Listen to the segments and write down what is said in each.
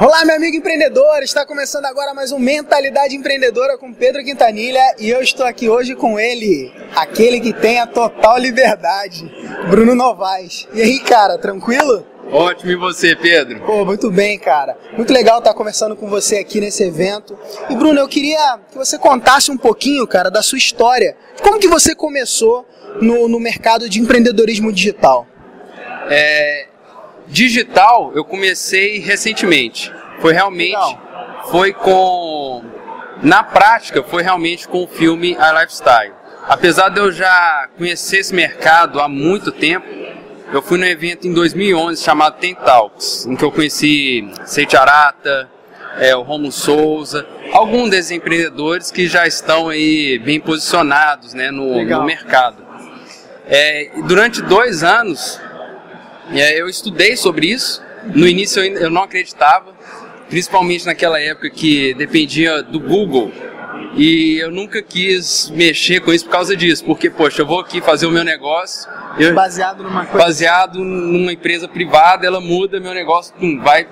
Olá, meu amigo empreendedor! Está começando agora mais um Mentalidade Empreendedora com Pedro Quintanilha e eu estou aqui hoje com ele, aquele que tem a total liberdade, Bruno Novaes. E aí, cara, tranquilo? Ótimo, e você, Pedro? Pô, muito bem, cara. Muito legal estar conversando com você aqui nesse evento. E Bruno, eu queria que você contasse um pouquinho, cara, da sua história. Como que você começou no, no mercado de empreendedorismo digital? É, Digital eu comecei recentemente. Foi realmente Legal. foi com na prática foi realmente com o filme A Lifestyle. Apesar de eu já conhecer esse mercado há muito tempo, eu fui num evento em 2011 chamado Ten Talks, em que eu conheci Seite Arata, é, o Romulo Souza, alguns desses empreendedores que já estão aí bem posicionados né, no, no mercado. É, durante dois anos eu estudei sobre isso. No início eu não acreditava, principalmente naquela época que dependia do Google. E eu nunca quis mexer com isso por causa disso, porque, poxa, eu vou aqui fazer o meu negócio. Eu, baseado numa coisa. Baseado numa empresa privada, ela muda meu negócio, pum, vai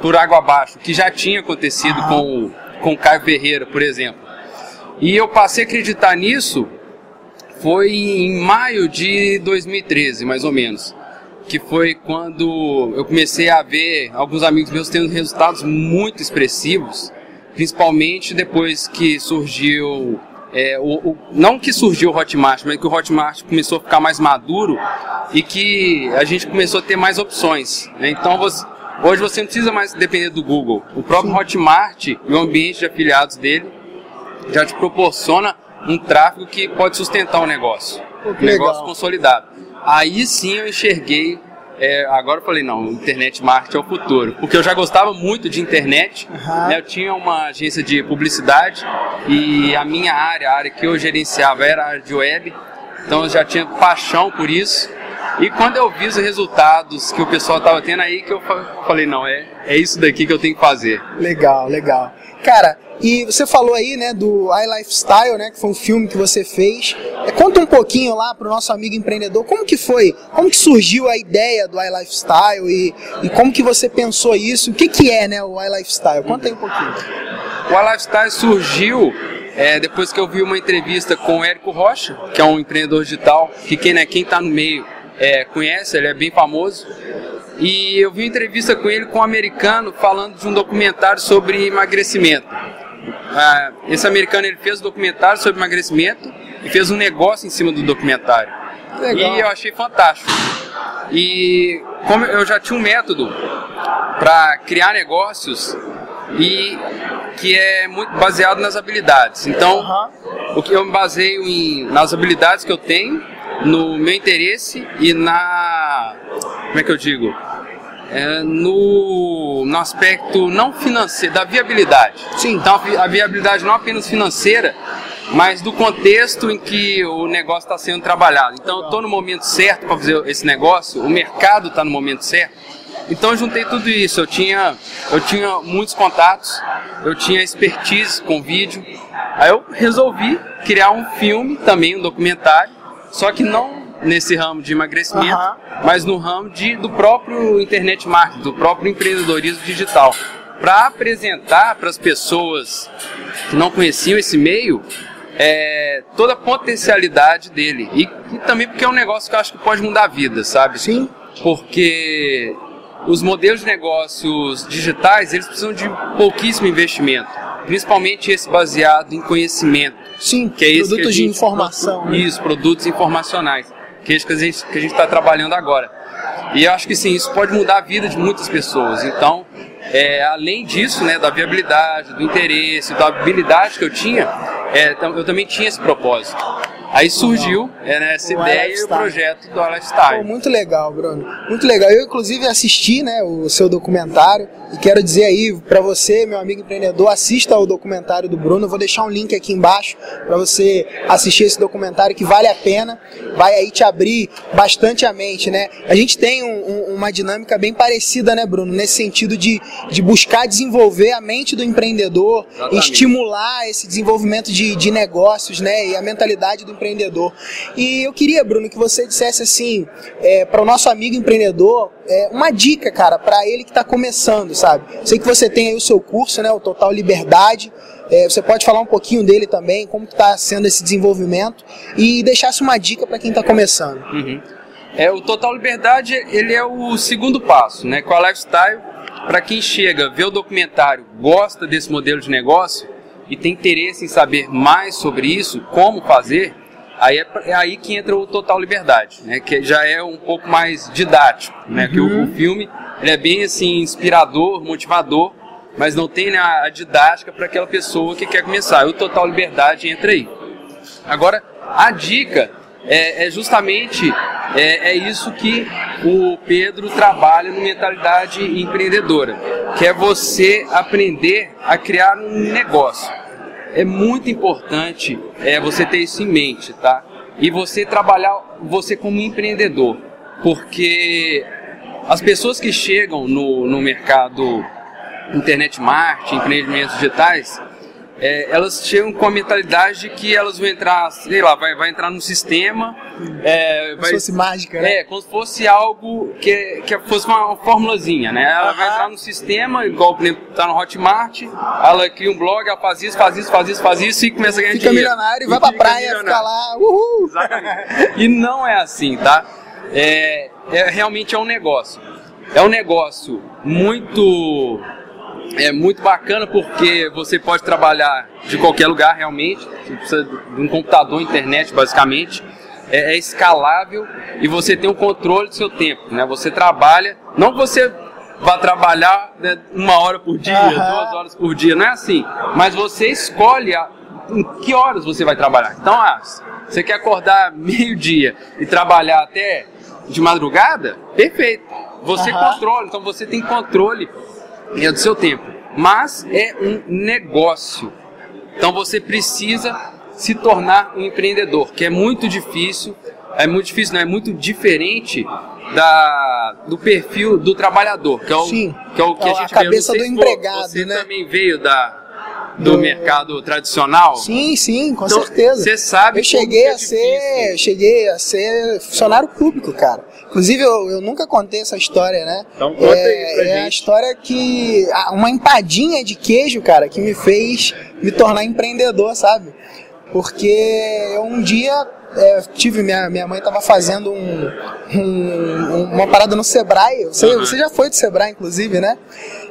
por água abaixo, que já tinha acontecido com, com o Caio Ferreira, por exemplo. E eu passei a acreditar nisso foi em maio de 2013, mais ou menos que foi quando eu comecei a ver alguns amigos meus tendo resultados muito expressivos, principalmente depois que surgiu é, o, o, não que surgiu o Hotmart, mas que o Hotmart começou a ficar mais maduro e que a gente começou a ter mais opções. Né? Então você, hoje você não precisa mais depender do Google. O próprio Hotmart e o ambiente de afiliados dele já te proporciona um tráfego que pode sustentar o negócio, um negócio consolidado. Aí sim eu enxerguei. É, agora eu falei, não, internet marketing é o futuro. Porque eu já gostava muito de internet. Uhum. Né, eu tinha uma agência de publicidade e a minha área, a área que eu gerenciava era a área de web. Então eu já tinha paixão por isso. E quando eu vi os resultados que o pessoal estava tendo aí, que eu falei, não, é, é isso daqui que eu tenho que fazer. Legal, legal. Cara, e você falou aí, né, do iLifestyle, né, que foi um filme que você fez. É, conta um pouquinho lá para o nosso amigo empreendedor, como que foi, como que surgiu a ideia do iLifestyle e, e como que você pensou isso, o que que é, né, o iLifestyle? Conta aí um pouquinho. O iLifestyle surgiu é, depois que eu vi uma entrevista com o Érico Rocha, que é um empreendedor digital, que quem né, quem está no meio é, conhece, ele é bem famoso. E eu vi uma entrevista com ele com um americano falando de um documentário sobre emagrecimento. Ah, esse americano ele fez um documentário sobre emagrecimento e fez um negócio em cima do documentário. Legal. E eu achei fantástico. E como eu já tinha um método para criar negócios e que é muito baseado nas habilidades. Então, uhum. o que eu me baseio em, nas habilidades que eu tenho, no meu interesse e na como é que eu digo? é, no, no aspecto não financeiro, da viabilidade. Sim. Então a viabilidade não apenas financeira, mas do contexto em que o negócio está sendo trabalhado. Então eu estou no momento certo para fazer esse negócio, o mercado está no momento certo. Então eu juntei tudo isso. Eu tinha, eu tinha muitos contatos, eu tinha expertise com vídeo. Aí eu resolvi criar um filme, também um documentário, só que não nesse ramo de emagrecimento, uhum. mas no ramo de, do próprio internet marketing, do próprio empreendedorismo digital. Para apresentar para as pessoas que não conheciam esse meio é, toda a potencialidade dele. E, e, também porque é um negócio que eu acho que pode mudar a vida, sabe? Sim. Porque os modelos de negócios digitais, eles precisam de pouquíssimo investimento. Principalmente esse baseado em conhecimento. Sim, que é produtos de informação. Né? Isso, produtos informacionais que é isso que a gente que a gente está trabalhando agora. E eu acho que sim, isso pode mudar a vida de muitas pessoas. Então, é, além disso, né, da viabilidade, do interesse, da habilidade que eu tinha, é, eu também tinha esse propósito. Aí surgiu é, né, essa o ideia e o projeto do Lifestyle. Pô, muito legal, Bruno. Muito legal. Eu, inclusive, assisti né, o seu documentário e quero dizer aí para você, meu amigo empreendedor, assista ao documentário do Bruno. Eu vou deixar um link aqui embaixo para você assistir esse documentário que vale a pena. Vai aí te abrir bastante a mente, né? A gente tem um, um, uma dinâmica bem parecida, né, Bruno? Nesse sentido de, de buscar desenvolver a mente do empreendedor, Exatamente. estimular esse desenvolvimento de, de negócios, né? E a mentalidade do empreendedor. E eu queria, Bruno, que você dissesse assim, é, para o nosso amigo empreendedor, é, uma dica, cara, para ele que está começando, sabe? Sei que você tem aí o seu curso, né? O Total Liberdade. É, você pode falar um pouquinho dele também, como está sendo esse desenvolvimento e deixasse uma dica para quem está começando. Uhum. É, o Total Liberdade ele é o segundo passo, né? Com a Lifestyle, para quem chega, vê o documentário, gosta desse modelo de negócio e tem interesse em saber mais sobre isso, como fazer, aí é, é aí que entra o Total Liberdade, né? Que já é um pouco mais didático, né? Uhum. Que o, o uhum. filme ele é bem assim inspirador, motivador mas não tem né, a didática para aquela pessoa que quer começar. E o Total Liberdade entra aí. Agora, a dica é, é justamente é, é, isso que o Pedro trabalha no Mentalidade Empreendedora, que é você aprender a criar um negócio. É muito importante é, você ter isso em mente, tá? E você trabalhar você como empreendedor, porque as pessoas que chegam no, no mercado internet marketing, empreendimentos digitais, é, elas chegam com a mentalidade de que elas vão entrar, sei lá, vai, vai entrar no sistema. É, como se fosse mágica, né? É, como se fosse algo que, que fosse uma, formulazinha, né? Ela vai entrar no sistema, igual por exemplo, tá no Hotmart, ela cria um blog, ela faz isso, faz isso, faz isso, faz isso e começa a ganhar fica dinheiro. Fica milionário e vai pra praia, milionário. fica lá, uhul! Exatamente. E não é assim, tá? É, é, realmente é um negócio. É um negócio muito é muito bacana porque você pode trabalhar de qualquer lugar realmente, você precisa de um computador, internet basicamente, é, é escalável e você tem o um controle do seu tempo, né? Você trabalha, não que você vá trabalhar né, uma hora por dia, uhum. duas horas por dia, não é assim, mas você escolhe a, em que horas você vai trabalhar. Então, ah, você quer acordar meio-dia e trabalhar até de madrugada? Perfeito. Você uhum. controla, então você tem controle é do seu tempo. Mas é um negócio. Então você precisa se tornar um empreendedor, que é muito difícil, é muito difícil, não é muito diferente da, do perfil do trabalhador, que é o, Sim, que, é o que é a gente a cabeça do empregado, você né? também veio da do, mercado tradicional? Sim, sim, com então, certeza. Você sabe eu cheguei é a ser, cheguei a ser funcionário público, cara. Inclusive eu, eu nunca contei essa história, né? Então conta é, aí pra é gente. a história que uma empadinha de queijo, cara, que me fez me tornar empreendedor, sabe? Porque eu um dia é, tive minha, minha mãe estava fazendo um, um, uma parada no Sebrae. Você, uhum. você já foi do Sebrae, inclusive, né?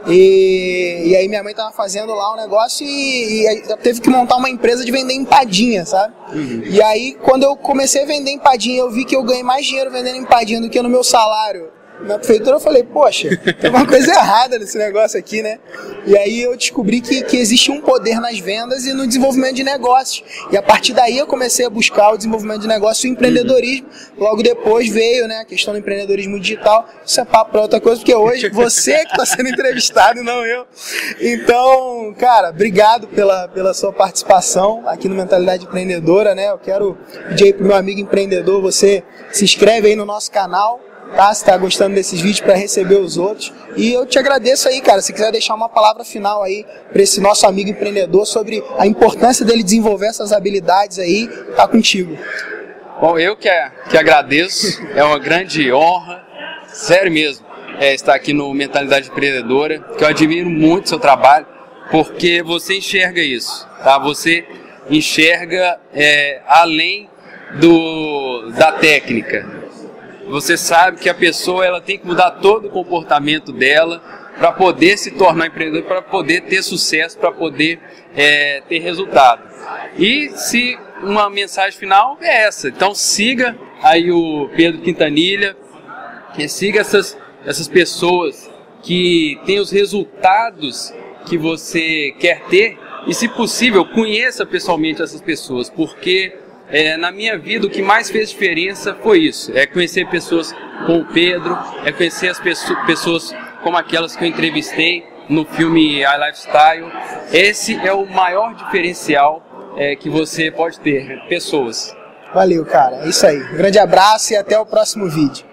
E, e aí minha mãe estava fazendo lá um negócio e, e teve que montar uma empresa de vender empadinha, sabe? Uhum. E aí quando eu comecei a vender empadinha, eu vi que eu ganhei mais dinheiro vendendo empadinha do que no meu salário na prefeitura, eu falei, poxa, tem uma coisa errada nesse negócio aqui, né? E aí eu descobri que, que existe um poder nas vendas e no desenvolvimento de negócios. E a partir daí eu comecei a buscar o desenvolvimento de negócio e o empreendedorismo. Logo depois veio né, a questão do empreendedorismo digital. Isso é papo para outra coisa, porque hoje você que está sendo entrevistado e não eu. Então, cara, obrigado pela, pela sua participação aqui no Mentalidade Empreendedora, né? Eu quero pedir aí pro meu amigo empreendedor, você se inscreve aí no nosso canal tá? Se tá gostando desses vídeos para receber os outros. E eu te agradeço aí, cara. Se quiser deixar uma palavra final aí para esse nosso amigo empreendedor sobre a importância dele desenvolver essas habilidades aí, tá contigo. Bom, eu que, é, que agradeço. É uma grande honra, sério mesmo, é, estar aqui no Mentalidade Empreendedora, que eu admiro muito o seu trabalho, porque você enxerga isso, tá? Você enxerga é, além do, da técnica, você sabe que a pessoa ela tem que mudar todo o comportamento dela para poder se tornar empreendedor, para poder ter sucesso, para poder é, ter resultado. E se uma mensagem final é essa, então siga aí o Pedro Quintanilha, siga essas, essas pessoas que têm os resultados que você quer ter e, se possível, conheça pessoalmente essas pessoas, porque é, na minha vida o que mais fez diferença foi isso: é conhecer pessoas como o Pedro, é conhecer as pessoas como aquelas que eu entrevistei no filme I Lifestyle. Esse é o maior diferencial é, que você pode ter, pessoas. Valeu, cara. É isso aí. Um grande abraço e até o próximo vídeo.